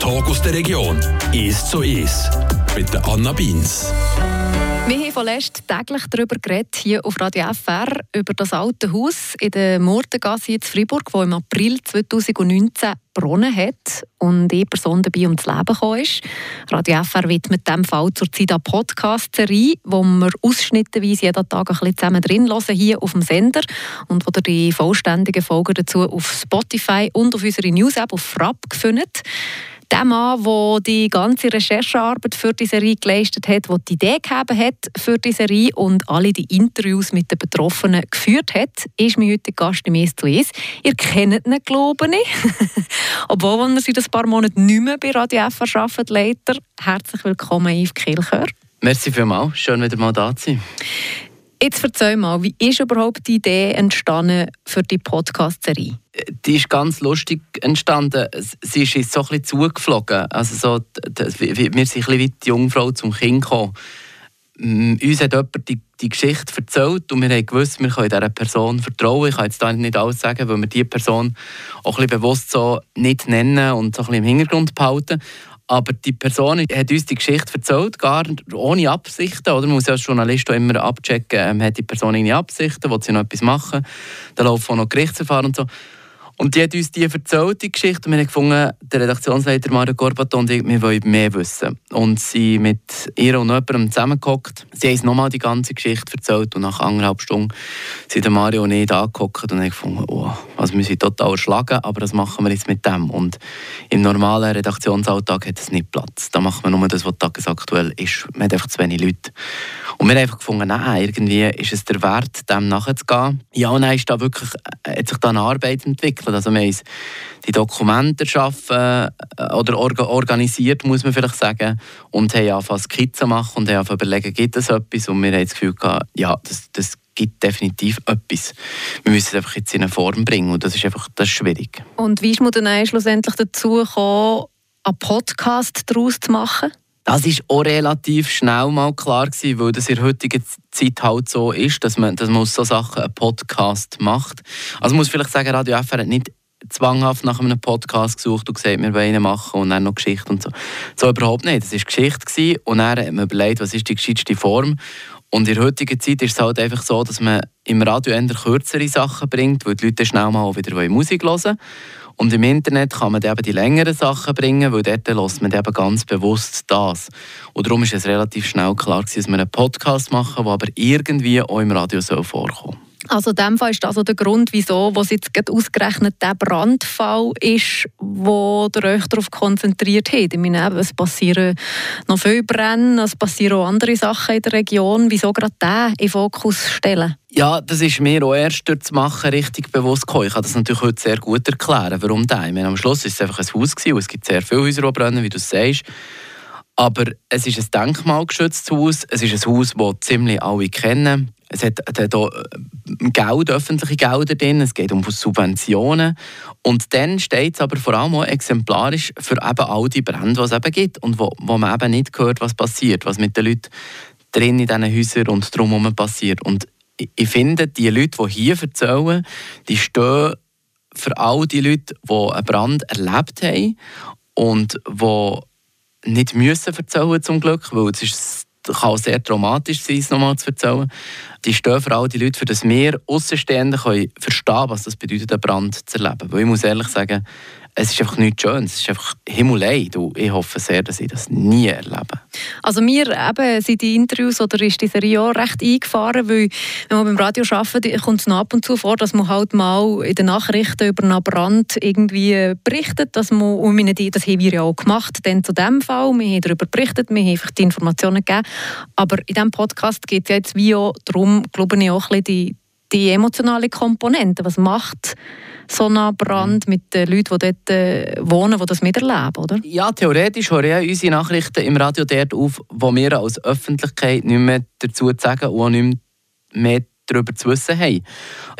Talk aus der Region. Ist so ist. Mit der Anna Beins. Wir haben vorletzt täglich darüber geredet, hier auf Radio FR, über das alte Haus in der Murtengasse in Freiburg, das im April 2019 gebrochen hat und eine Person dabei ums Leben gekommen ist. Radio FR widmet dem Fall zurzeit eine Podcast-Serie, wo wir ausschnittenweise jeden Tag ein bisschen zusammen drin hören, hier auf dem Sender und wo ihr die vollständigen Folgen dazu auf Spotify und auf unserer News-App auf Frapp findet der Mann, der die ganze Recherchearbeit für die Serie geleistet hat, der die Idee gegeben hat für die Serie und alle die Interviews mit den Betroffenen geführt hat, ist mein heutiger Gast im «Es zu Es». Ihr kennt ihn, glaube ich. Obwohl er seit ein paar Monaten nicht mehr bei Radio FR arbeitet, leider. Herzlich willkommen, Yves Kielchör. Merci vielmals. Schön, wieder mal da zu sein. Jetzt erzähl mal, wie ist überhaupt die Idee entstanden für die Podcast-Serie? Die ist ganz lustig entstanden. Sie ist uns so ein bisschen zugeflogen. Also so, wir sind ein bisschen wie die Jungfrau zum Kind gekommen. Uns hat jemand die, die Geschichte erzählt und wir haben gewusst, wir können dieser Person vertrauen. Ich kann jetzt da nicht alles sagen, weil wir diese Person auch ein bisschen bewusst so nicht nennen und so ein bisschen im Hintergrund behalten. Aber die Person hat uns die Geschichte erzählt, gar ohne Absichten. Oder? Man muss ja als Journalist auch immer abchecken, ähm, hat die Person eine Absichten, will sie noch etwas machen. Dann laufen auch noch Gerichtsverfahren und so. Und die hat uns die erzählt, die Geschichte. Und wir haben gefunden, der Redaktionsleiter Mario Gorbaton wir wollen mehr wissen. Und sie mit ihr und jemandem zusammengehockt. Sie haben uns nochmal die ganze Geschichte erzählt. Und nach anderthalb Stunden sind Mario und ich da angehockt und haben gefunden, oh, also wir total erschlagen, aber das machen wir jetzt mit dem. Und im normalen Redaktionsalltag hat es nicht Platz. Da machen wir nur das, was tagesaktuell ist. Man hat einfach zu wenig Leute. Und wir haben einfach gefunden, nein, irgendwie ist es der Wert, dem nachzugehen. Ja, und dann ist da wirklich, äh, hat sich da eine Arbeit entwickelt entwickelt. Also wir die Dokumente erschaffen äh, oder organisiert, muss man vielleicht sagen, und haben angefangen Skizzen machen und haben angefangen überlegen, gibt es etwas? Und wir haben das Gefühl gehabt, ja, das, das gibt definitiv etwas. Wir müssen es einfach jetzt in eine Form bringen und das ist einfach das ist schwierig. Und wie ist man dann schlussendlich dazu gekommen, einen Podcast daraus zu machen? Das ist auch relativ schnell mal klar gewesen, weil das in der heutigen Zeit halt so ist, dass man, dass man aus so Sachen einen Podcast macht. Also muss vielleicht sagen, Radio FR hat nicht zwanghaft nach einem Podcast gesucht und gesagt, wir wollen ihn machen und dann noch Geschichte und so. So überhaupt nicht. Das war Geschichte gewesen, und dann hat man überlegt, was ist die gescheiteste Form. Und in der heutigen Zeit ist es halt einfach so, dass man im Radio eher kürzere Sachen bringt, weil die Leute schnell mal wieder Musik hören wollen. Und im Internet kann man eben die längeren Sachen bringen, weil dort lässt man eben ganz bewusst das. Und darum ist es relativ schnell klar, dass wir einen Podcast machen, der aber irgendwie auch im Radio vorkommen soll. Also in dem Fall ist das also der Grund, wieso was jetzt ausgerechnet der Brandfall ist, wo ihr euch darauf konzentriert habt. Ich meine, es passieren noch viele Brände, es passieren auch andere Sachen in der Region. Wieso gerade den in Fokus stellen? Ja, das ist mir auch erst durch das Machen richtig bewusst gekommen. Ich kann das natürlich heute sehr gut erklären, warum der. Ich meine, am Schluss war es einfach ein Haus gewesen, es gibt sehr viele Häuser, die brennen, wie du sagst. Aber es ist ein denkmalgeschütztes Haus. Es ist ein Haus, das ziemlich alle kennen. Es hat, hat auch äh, Geld, öffentliche Gelder drin, es geht um Subventionen. Und dann steht es aber vor allem auch exemplarisch für eben all die Brände, die es eben gibt und wo, wo man eben nicht hört, was passiert, was mit den Leuten drin in diesen Häusern und drumherum passiert. Und ich finde, die Leute, die hier erzählen, die stehen für all die Leute, die einen Brand erlebt haben und die nicht müssen erzählen zum Glück, weil es ist kann auch sehr traumatisch sein, es nochmal zu erzählen. Die stehen für all die Leute, für das wir Außenstehende können verstehen, was das bedeutet, einen Brand zu erleben. Weil ich muss ehrlich sagen, es ist einfach nichts Schönes. Es ist einfach Himmelei. Ich hoffe sehr, dass ich das nie erlebe. Also mir eben sind die Interviews oder ist die Serie recht eingefahren, weil wenn man beim Radio arbeitet, kommt es noch ab und zu vor, dass man halt mal in den Nachrichten über einen Brand irgendwie berichtet. Dass man, und meine, das haben wir ja auch gemacht, dann zu dem Fall. Wir haben darüber berichtet, wir haben einfach die Informationen gegeben. Aber in diesem Podcast geht es jetzt wie auch darum, glaube ich, auch ein bisschen die, die emotionale Komponente. Was macht so einen Brand mit den Leuten, die dort äh, wohnen, die das miterleben, oder? Ja, theoretisch hören ja unsere Nachrichten im Radio dort auf, wo wir als Öffentlichkeit nicht mehr dazu zu sagen und auch nicht mehr darüber zu wissen haben.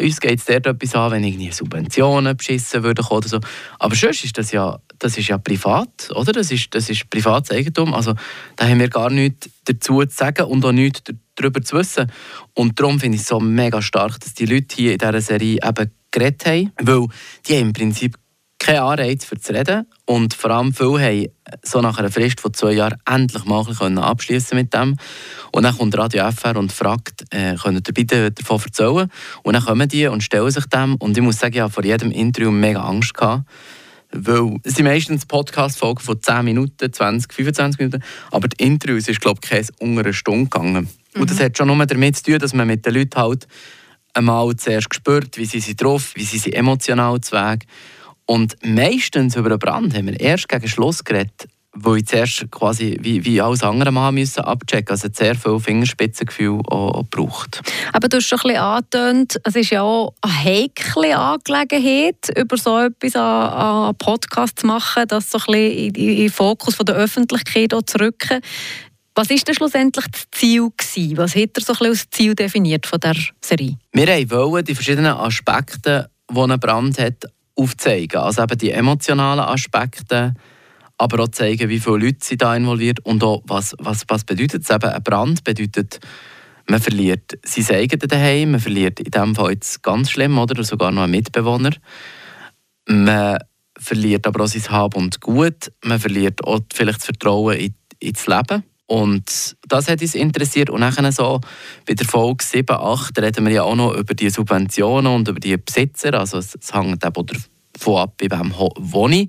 Uns geht es dort etwas an, wenn irgendwie Subventionen beschissen würden oder so. Aber sonst ist das ja, das ist ja privat, oder? Das ist, das ist privates Eigentum. Also da haben wir gar nichts dazu zu sagen und auch nichts darüber zu wissen. Und darum finde ich es so mega stark, dass die Leute hier in dieser Serie eben geredet haben, weil die haben im Prinzip kein Anreiz für zu reden. Und vor allem viele haben so nach einer Frist von zwei Jahren endlich mal abschließen mit dem. Und dann kommt Radio FR und fragt, äh, könnt ihr bitte davon erzählen? Und dann kommen die und stellen sich dem. Und ich muss sagen, ich habe vor jedem Interview mega Angst gehabt. Weil es sind meistens Podcast-Folgen von 10 Minuten, 20, 25 Minuten. Aber die Interviews ist, glaube ich, keine unter einer Stunde gegangen. Mhm. Und das hat schon nur damit zu tun, dass man mit den Leuten halt einmal zuerst gespürt, wie sie sind drauf, wie sie sind emotional zu Weg. Und meistens über einen Brand haben wir erst gegen Schluss geredet, wo ich zuerst quasi wie, wie alles andere mal müssen abchecken Also sehr viel Fingerspitzengefühl auch. Aber du hast schon ein bisschen angetönt, es ist ja auch eine heikle Angelegenheit, über so etwas an, an Podcast zu machen, das so ein bisschen in, in den Fokus von der Öffentlichkeit zu rücken. Was war denn schlussendlich das Ziel? Gewesen? Was hat er so ein bisschen als Ziel definiert von der Serie? Wir wollten die verschiedenen Aspekte, die ein Brand hat, aufzeigen. Also eben die emotionalen Aspekte, aber auch zeigen, wie viele Leute sind da involviert und auch, was, was, was bedeutet es eben. Ein Brand bedeutet, man verliert sein eigenes daheim, man verliert in diesem Fall jetzt ganz schlimm, oder sogar noch einen Mitbewohner. Man verliert aber auch sein Hab und Gut, man verliert auch vielleicht das Vertrauen in, ins Leben. Und das hat uns interessiert. Und dann so bei der Folge 7, 8 reden wir ja auch noch über die Subventionen und über die Besitzer. Also es, es hängt eben davon ab, bei wem wohne ich.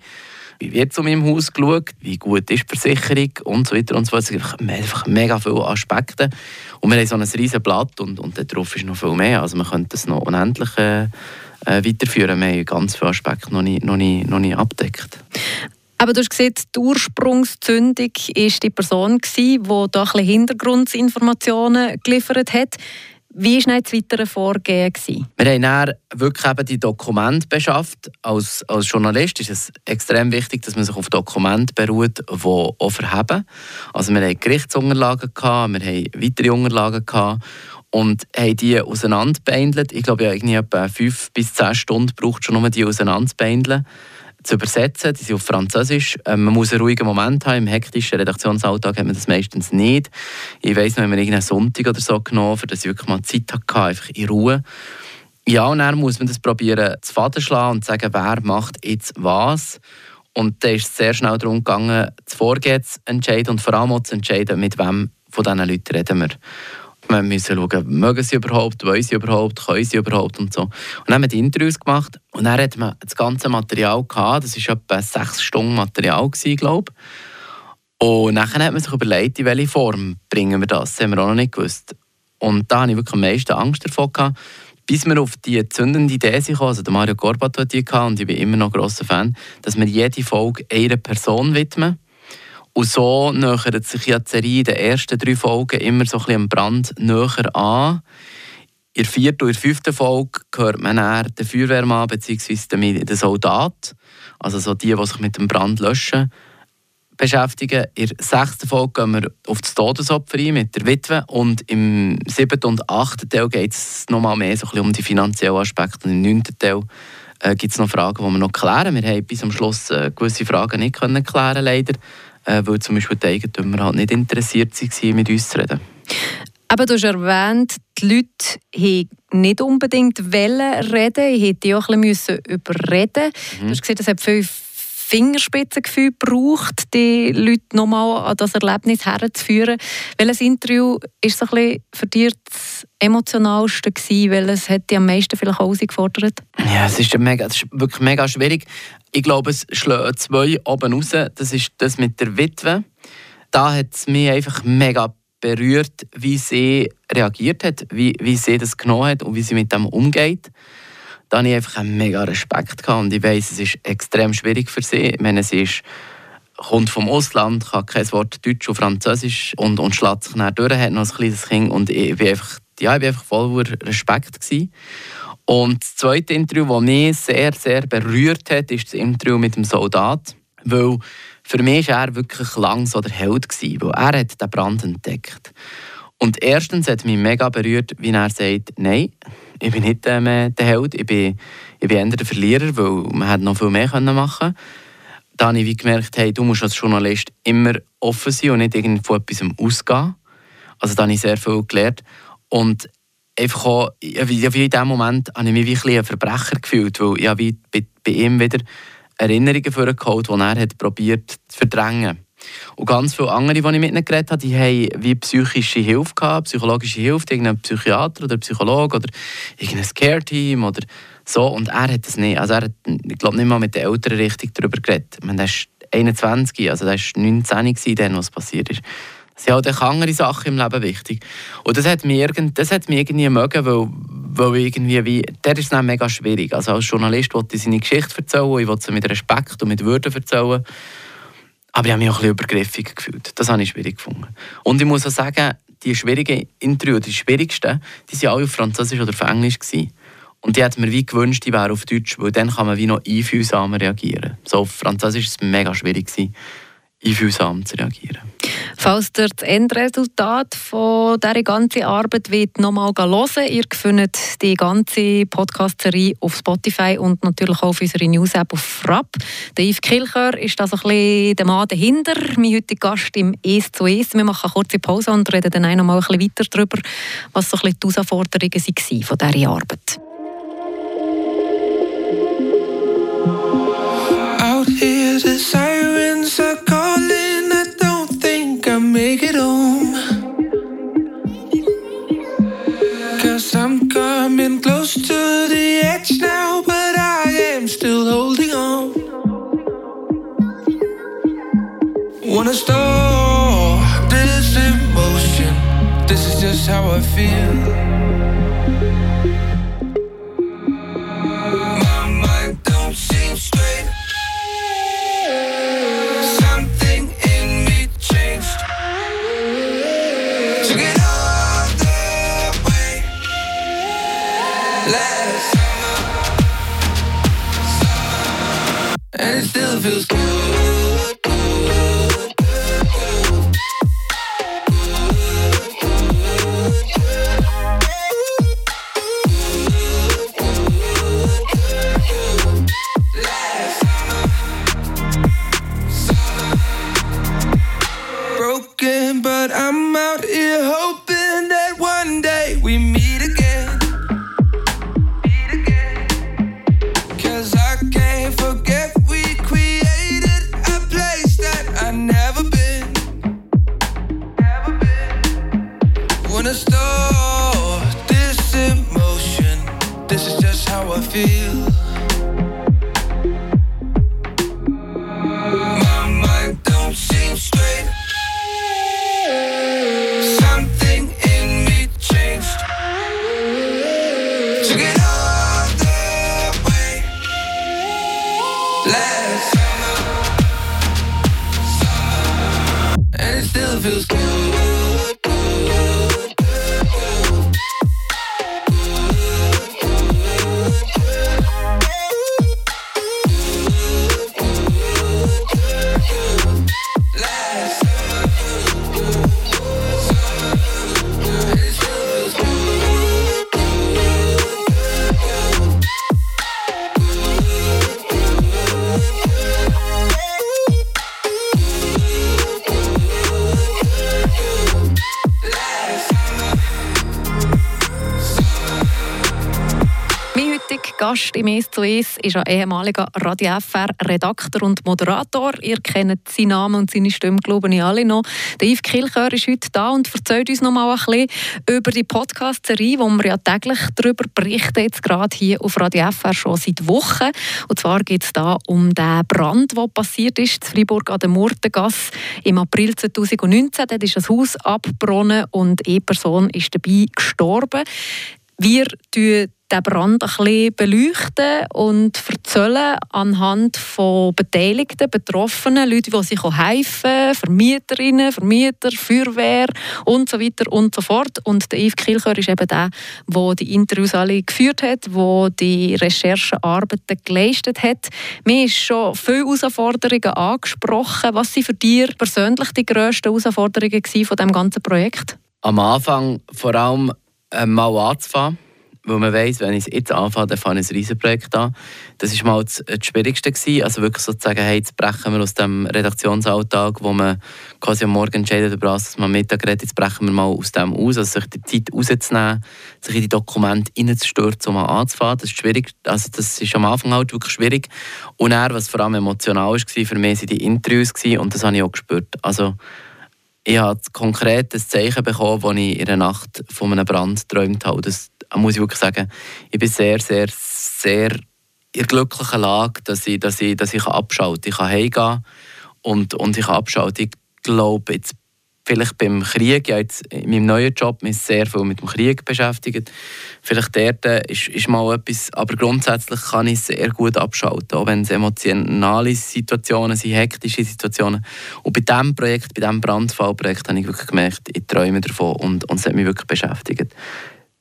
Wie wird zu meinem Haus geschaut? Wie gut ist die Versicherung? Und so weiter und so fort. Es gibt einfach mega viele Aspekte. Und wir haben so ein riesiges Blatt und, und darauf ist noch viel mehr. Also man könnte es noch unendlich äh, äh, weiterführen. Wir haben ganz viele Aspekte noch nicht, noch nicht, noch nicht abdeckt. Aber du hast gesehen, die Ursprungszündung war die Person, die da Hintergrundinformationen geliefert hat. Wie war das weitere Vorgehen? Wir haben dann wirklich eben die Dokumente beschafft. Als, als Journalist ist es extrem wichtig, dass man sich auf Dokumente beruht, die auch verheben. Also wir hatten Gerichtsunterlagen, gehabt, wir hatten weitere Unterlagen gehabt und haben die auseinanderbeindelt. Ich glaube, ich habe etwa fünf bis zehn Stunden gebraucht, schon um die auseinanderzubeindelt zu übersetzen. Die sind auf Französisch. Ähm, man muss einen ruhigen Moment haben. Im hektischen Redaktionsalltag hat man das meistens nicht. Ich weiss noch, wenn man irgendeinen Sonntag oder so genommen für das ich wirklich mal Zeit hatte, einfach in Ruhe. Ja, und dann muss man das probieren zu Faden schlagen und sagen, wer macht jetzt was. Und dann ist es sehr schnell darum gegangen, das Vorgehen zu entscheiden und vor allem auch zu entscheiden, mit wem von diesen Leuten reden wir. Wir müssen schauen, mögen sie überhaupt, wollen sie überhaupt, können sie überhaupt und so. Und dann haben wir die Interviews gemacht und dann hat man das ganze Material gehabt. Das war etwa sechs Stunden Material, glaube ich. Und dann hat man sich überlegt, in welche Form bringen wir das. Das haben wir auch noch nicht gewusst. Und da hatte ich wirklich am meisten Angst davor. Gehabt, bis wir auf die zündende Idee kamen, also der Mario Gorbat hat die gehabt, und ich bin immer noch grosser Fan, dass wir jede Folge einer Person widmen. Und so nähert sich ja die Serie in den ersten drei Folgen immer so ein bisschen am Brand näher an. In der vierten und fünften Folge hört man dann den Feuerwehrmann bzw. den Soldat, also so die, die sich mit dem Brand löschen, beschäftigen. In der sechsten Folge gehen wir auf das Todesopfer ein mit der Witwe und im siebten und achten Teil geht es nochmal mehr so ein bisschen um die finanziellen Aspekte und im neunten Teil äh, gibt es noch Fragen, die wir noch klären. Wir haben bis zum Schluss äh, gewisse Fragen nicht können klären leider äh, weil zum Beispiel die Eigentümer halt nicht interessiert waren, mit uns zu reden. Aber du hast erwähnt, die Leute haben nicht unbedingt reden Ich hätte auch ein bisschen überreden mhm. Du hast gesehen, es hat viel Fingerspitzengefühl gebraucht, die Leute nochmal an das Erlebnis herzuführen. Welches Interview war so für dich das emotionalste gewesen? Welches hat dich am meisten vielleicht herausgefordert? Ja, es ist, mega, es ist wirklich mega schwierig. Ich glaube, es schlägt zwei oben raus. Das ist das mit der Witwe. Da hat es mich einfach mega berührt, wie sie reagiert hat, wie, wie sie das genommen hat und wie sie mit dem umgeht. Da hatte ich einfach einen mega Respekt gehabt. und ich weiß, es ist extrem schwierig für sie. Ich meine, sie ist, kommt vom Ausland, kann kein Wort Deutsch und Französisch und, und schlägt sich dann durch, hat noch ein kleines Kind und ich bin einfach, ja, einfach voll Respekt gewesen. Und das zweite Interview, das mich sehr, sehr berührt hat, ist das Interview mit dem Soldat. Weil für mich war er wirklich lang so der Held, gewesen, weil er hat den Brand entdeckt. Und erstens hat mich mega berührt, wie er sagt, nein, ich bin nicht ähm, der Held, ich bin, ich bin eher der Verlierer, weil man hätte noch viel mehr machen können. Dann habe ich gemerkt, hey, du musst als Journalist immer offen sein und nicht irgendwie von etwas ausgehen. Also da habe ich sehr viel gelernt. Und einfach auch, wie in diesem Moment habe ich mich wie ein, ein Verbrecher gefühlt, weil ich wie bei, bei ihm wieder Erinnerungen vorgeholt, die er hat zu verdrängen. Und ganz viele andere, die ich mit ihnen geredet habe, die haben wie psychische Hilfe gehabt, psychologische Hilfe, irgendein Psychiater oder Psychologe oder irgendein Care-Team oder so. Und er hat das nicht. Also er hat, ich glaube, nicht mal mit den Eltern richtig darüber geredet. Ich er ist 21, also er war 19, dann, was passiert ist. Es sind halt andere Sachen im Leben wichtig. Und das hat mich, irgend, das hat mich irgendwie mögen, weil, weil irgendwie, wie, der ist dann mega schwierig. Also als Journalist wollte ich seine Geschichte erzählen, ich wollte sie mit Respekt und mit Würde erzählen. Aber ich habe mich auch ein bisschen übergriffig gefühlt. Das habe ich schwierig gefunden. Und ich muss auch sagen, die schwierigen Interviews, die schwierigsten, die waren alle auf Französisch oder auf Englisch. Gewesen. Und die hat mir wie gewünscht, die wären auf Deutsch, weil dann kann man wie noch einfühlsamer reagieren. So auf Französisch war es mega schwierig, gewesen, einfühlsam zu reagieren. Falls ihr das Endresultat von dieser ganzen Arbeit nochmal hören ihr findet die ganze Podcast-Serie auf Spotify und natürlich auch auf unserer News-App auf Frapp. Der Yves Kilcher ist da so ein bisschen der Mann dahinter, mein heutiger Gast im «Es zu Es». Wir machen eine kurze Pause und reden dann noch mal ein bisschen weiter darüber, was so ein bisschen die Herausforderungen waren von dieser Arbeit. Out here last. And it still feels good. this is just how i feel. Gast im «Es zu Es» ist ein ehemaliger Radio FR-Redakteur und Moderator. Ihr kennt seinen Namen und seine Stimme, glaube ich, alle noch. Yves Kilchör ist heute da und erzählt uns noch mal ein bisschen über die Podcast-Serie, wo wir ja täglich darüber berichten, jetzt gerade hier auf Radio FR schon seit Wochen. Und zwar geht es da um den Brand, der passiert ist, in Freiburg an der Murtengasse im April 2019. Dort ist das Haus abgebrochen und eine Person ist dabei gestorben. Wir den Brand ein bisschen beleuchten und erzählen anhand von Beteiligten, Betroffenen, Leuten, die sich helfen, Vermieterinnen, Vermieter, Feuerwehr und so weiter und so fort. Und der Yves Kilchör ist eben der, der die Interviews alle geführt hat, der die Recherchearbeiten geleistet hat. Mir ist schon viele Herausforderungen angesprochen. Was waren für dich persönlich die grössten Herausforderungen von diesem ganzen Projekt? Am Anfang vor allem mal anzufangen weil man weiss, wenn ich es jetzt anfange, dann fange ich ein Riesenprojekt an. Das war mal das, das Schwierigste. Gewesen. Also wirklich sozusagen, hey, jetzt brechen wir aus dem Redaktionsalltag, wo man quasi am Morgen entscheidet, über das, dass man Mittag redet, jetzt brechen wir mal aus dem aus, also sich die Zeit rauszunehmen, sich in die Dokumente reinzustürzen, um mal anzufangen. Das ist schwierig. Also das ist am Anfang halt wirklich schwierig. Und er, was vor allem emotional war, für mich waren die Interviews gewesen, und das habe ich auch gespürt. Also, ich habe konkret ein Zeichen bekommen, als ich in der Nacht von einem Brand geträumt habe. Das muss ich wirklich sagen, ich bin sehr, sehr, sehr in der glücklichen Lage, dass ich, dass ich, dass ich abschalten kann. Ich kann heimgehen und, und ich kann abschalten. Ich glaube, jetzt vielleicht beim Krieg, ja jetzt in meinem neuen Job mich sehr viel mit dem Krieg beschäftigt. Vielleicht dort äh, ist, ist mal etwas, aber grundsätzlich kann ich sehr gut abschalten, auch wenn es emotionale Situationen sind, hektische Situationen. Und bei diesem Projekt, bei diesem Brandfallprojekt habe ich wirklich gemerkt, ich träume davon und, und es hat mich wirklich beschäftigt.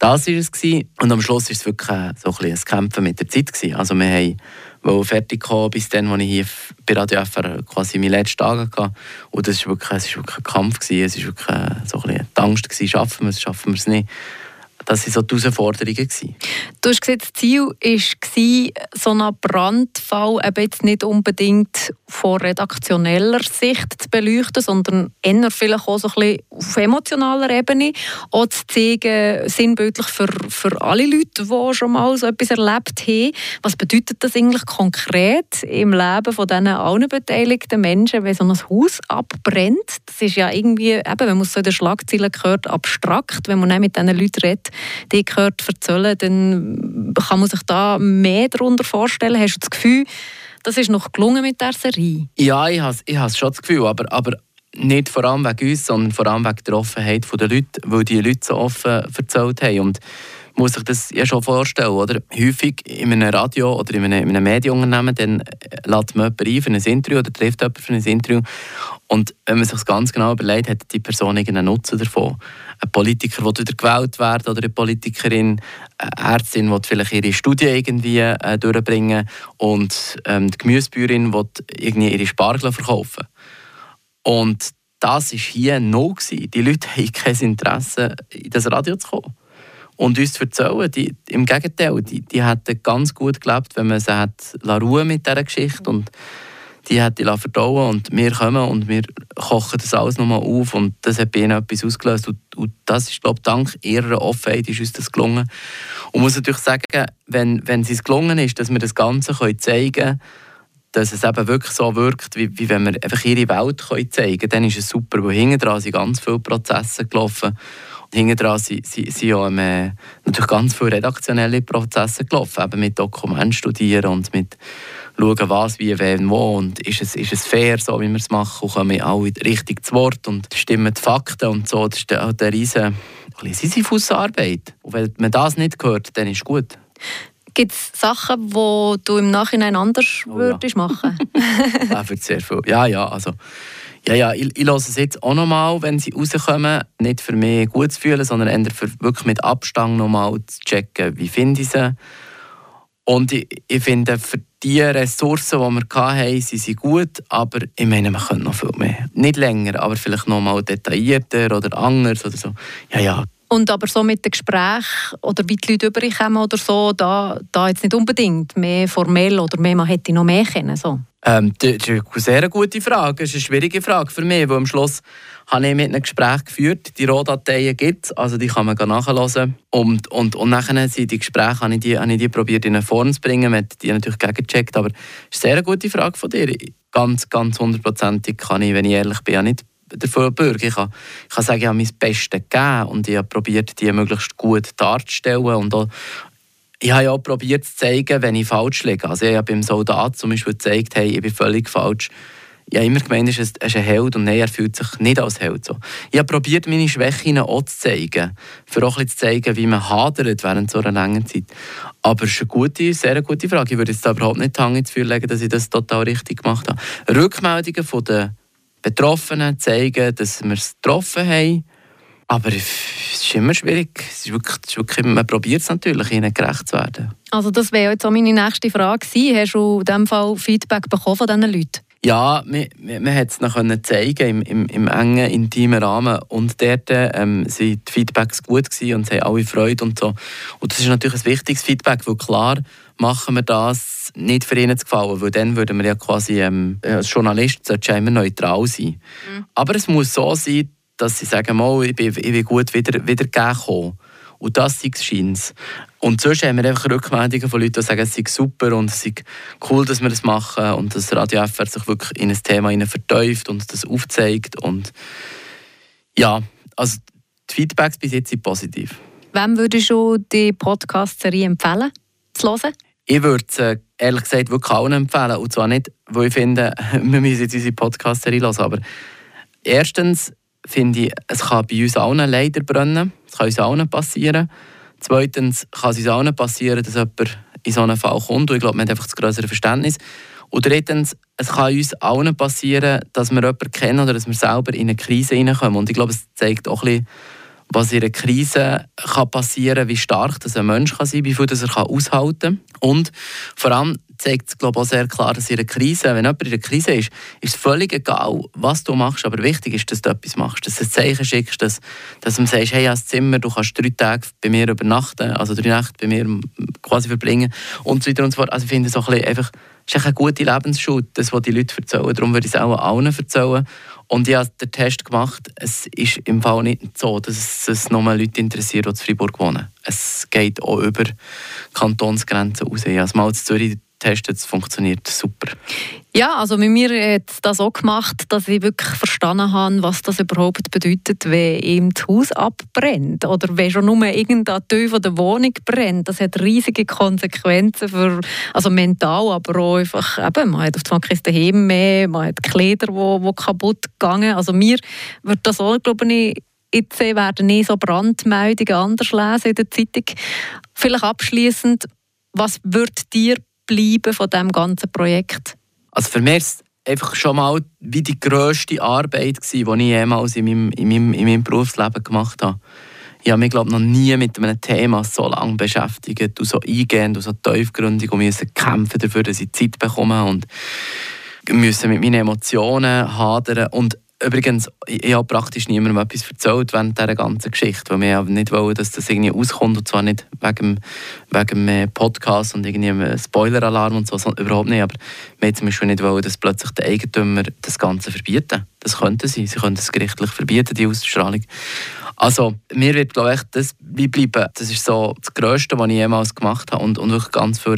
Das war es. Und am Schluss war es wirklich äh, so ein, ein Kämpfen mit der Zeit. Gewesen. Also wir haben wollte fertig kommen, bis dann, als ich hier bei Radio FR quasi meine letzten Tage hatte. Und das war wirklich, es war wirklich ein Kampf. Gewesen. Es war wirklich so ein bisschen Angst, gewesen, schaffen wir es, schaffen wir es nicht das waren so die Herausforderungen. Gewesen. Du hast gesagt, das Ziel war, so einen Brandfall eben jetzt nicht unbedingt von redaktioneller Sicht zu beleuchten, sondern eher vielleicht auch so ein bisschen auf emotionaler Ebene auch zu zeigen, sinnbildlich für, für alle Leute, die schon mal so etwas erlebt haben. Was bedeutet das eigentlich konkret im Leben von diesen allen beteiligten Menschen, wenn so ein Haus abbrennt? Das ist ja irgendwie, eben, wenn man es so in den Schlagzeilen gehört, abstrakt, wenn man nicht mit diesen Leuten redet, die gehört erzählen, dann kann man sich da mehr darunter vorstellen. Hast du das Gefühl, das ist noch gelungen mit der Serie? Ja, ich habe, ich schon das Gefühl, aber, aber nicht vor allem wegen uns, sondern vor allem wegen der Offenheit der Leute, weil die Leute so offen erzählt haben. Und muss sich das ja schon vorstellen, oder? Häufig in einem Radio oder in einem, in einem Medienunternehmen, dann lädt man jemanden ein für ein Interview oder trifft jemanden für ein Interview. Und wenn man sich das ganz genau überlegt, hat die Person irgendeinen Nutzen davon. Ein Politiker will wieder gewählt werden oder eine Politikerin, eine Ärztin will vielleicht ihre Studie irgendwie äh, durchbringen und ähm, die Gemüsebäuerin will irgendwie ihre Spargel verkaufen. Und das war hier noch. Die Leute haben kein Interesse, in das Radio zu kommen und uns zu erzählen. Die, Im Gegenteil, die, die hätten ganz gut gelebt, wenn man sie hat Ruhe mit dieser Geschichte und die hat die verdauen und wir kommen und wir kochen das alles nochmal auf und das hat bei ihnen etwas ausgelöst und, und das ist, glaube ich, dank ihrer Offenheit ist uns das gelungen. Und muss natürlich sagen, wenn, wenn es gelungen ist, dass wir das Ganze können zeigen können, dass es eben wirklich so wirkt, wie, wie wenn wir einfach ihre Welt können zeigen können, dann ist es super, weil hinten dran sind ganz viele Prozesse gelaufen hinten dran sind, sind, sind ja äh, natürlich ganz viele redaktionelle Prozesse gelaufen, eben mit Dokumenten studieren und mit schauen, was, wie, wen, wo und ist es, ist es fair, so wie wir es machen und kommen alle richtig zu Wort und stimmen die Fakten und so, das ist eine riesige Sisyphus-Arbeit. Und wenn man das nicht hört, dann ist es gut. Gibt es Sachen, die du im Nachhinein anders oh, würdest ja. machen? für sehr viel. Ja, ja, also ja, ja, ich, ich höre es jetzt auch nochmal, wenn sie rauskommen. Nicht für mich gut zu fühlen, sondern eher für wirklich mit Abstand nochmal zu checken, wie finde ich sie. Und ich, ich finde, für die Ressourcen, die wir hatten, sind sie gut, aber ich meine, man könnte noch viel mehr. Nicht länger, aber vielleicht noch mal detaillierter oder anders oder so. Ja, ja, und aber so mit dem Gespräch oder wie die Leute überkommen oder so, da, da jetzt nicht unbedingt mehr formell oder mehr, man hätte noch mehr kennen so. Ähm, das ist eine sehr gute Frage. Das ist eine schwierige Frage für mich, weil am Schluss habe ich mit einem Gespräch geführt. Die Rohdateien gibt es, also die kann man nachhören. Und, und, und nachher sind die Gespräche, habe ich die, habe ich die probiert in eine Form zu bringen. Man hat die natürlich gegengecheckt, aber das ist eine sehr gute Frage von dir. Ganz, ganz hundertprozentig kann ich, wenn ich ehrlich bin, nicht dafür bürgen. Ich kann, ich kann sagen, ich habe mein Bestes gegeben und ich habe probiert, die möglichst gut darzustellen und auch ich habe ja auch probiert zu zeigen, wenn ich falsch liege. Also ich habe beim Soldat zum Beispiel gezeigt, hey, ich bin völlig falsch. Ich habe immer gemeint, er ist ein Held und nein, er fühlt sich nicht als Held. So. Ich habe probiert, meine Schwächen auch zu zeigen, für auch ein zu zeigen, wie man hadert während so einer langen Zeit. Aber es ist eine gute, sehr gute Frage. Ich würde jetzt überhaupt nicht die Hand ins legen, dass ich das total richtig gemacht habe. Rückmeldungen von den Betroffenen zeigen, dass wir es getroffen haben. Aber es ist immer schwierig. Es ist wirklich, es ist wirklich, man probiert es natürlich, ihnen gerecht zu werden. Also das wäre jetzt auch meine nächste Frage gewesen. Hast du in diesem Fall Feedback bekommen von diesen Leuten? Ja, man, man hat es noch zeigen im, im, im engen, intimen Rahmen. Und dort ähm, sind die Feedbacks gut gewesen und sie haben alle Freude und so. Und das ist natürlich ein wichtiges Feedback, weil klar machen wir das nicht für ihnen zu gefallen, weil dann würden wir ja quasi ähm, als Journalist ja immer neutral sein. Mhm. Aber es muss so sein, dass sie sagen, mal, ich bin, ich bin gut wieder, wieder gekommen. Und das ist es Und sonst haben wir einfach Rückmeldungen von Leuten, die sagen, es sei super und es sei cool, dass wir das machen und dass Radio FR sich wirklich in ein Thema vertäuft und das aufzeigt. Und ja, also die Feedbacks bis jetzt sind positiv. Wem würdest du die Podcast-Serie empfehlen, zu hören? Ich würde es ehrlich gesagt wirklich allen empfehlen. Und zwar nicht, weil ich finde, wir müssen jetzt unsere Podcast-Serie hören, aber erstens finde ich, es kann bei uns allen leider brennen. Das kann uns allen passieren. Zweitens kann es uns allen passieren, dass jemand in so einen Fall kommt. Und ich glaube, man hat einfach das größere Verständnis. Und drittens, es kann uns allen passieren, dass wir jemanden kennen oder dass wir selber in eine Krise hineinkommen. Und ich glaube, es zeigt auch ein bisschen, was in einer Krise kann passieren kann, wie stark das ein Mensch kann sein kann, wie viel das er aushalten kann. Und vor allem zeigt es glaube ich, auch sehr klar, dass in einer Krise, wenn jemand in einer Krise ist, ist es völlig egal, was du machst, aber wichtig ist, dass du etwas machst, dass du ein Zeichen schickst, dass, dass du sagst, hey, ein Zimmer, du kannst drei Tage bei mir übernachten, also drei Nächte bei mir quasi verbringen und so weiter und so fort. Also ich finde so ein bisschen einfach, es ist eine gute Lebensschule, das, was die Leute erzählen. Darum würde ich es auch allen erzählen. Und ich habe den Test gemacht. Es ist im Fall nicht so, dass es nur Leute interessiert, die in Freiburg wohnen. Es geht auch über Kantonsgrenzen raus. Ich habe es mal in Zürich getestet, es funktioniert super. Ja, also mit mir hat das auch gemacht, dass ich wirklich verstanden habe, was das überhaupt bedeutet, wenn ihm das Haus abbrennt oder wenn schon nur irgendein Teil von der Wohnung brennt. Das hat riesige Konsequenzen für, also mental, aber auch einfach, eben, man hat auf einmal kein Daheim mehr, man hat Kleider, die, die kaputt gegangen. Also mir wird das auch, glaube ich, jetzt werden nie so Brandmeldungen anders lesen in der Zeitung. Vielleicht abschließend, was wird dir bleiben von diesem ganzen Projekt? Also für mich ist einfach schon mal wie die grösste Arbeit die ich jemals in meinem, in meinem, in meinem Berufsleben gemacht habe. Ich habe mich glaube noch nie mit einem Thema so lange beschäftigt und so eingehend und so tiefgründig und müssen kämpfen dafür, dass ich Zeit bekomme und müssen mit meinen Emotionen hadern und Übrigens, ich habe praktisch niemandem etwas erzählt während dieser ganzen Geschichte, weil wir nicht wollen, dass das irgendwie auskommt und zwar nicht wegen, wegen dem äh, Podcast und irgendwie einem Spoiler-Alarm und so, sondern überhaupt nicht, aber wir haben zum Beispiel nicht wollen, dass plötzlich der Eigentümer das Ganze verbieten. Das könnte sie, sie könnten es gerichtlich verbieten, die Ausstrahlung. Also, mir wird, glaube ich, das bleiben. Das ist so das Größte, was ich jemals gemacht habe und, und wirklich ganz viel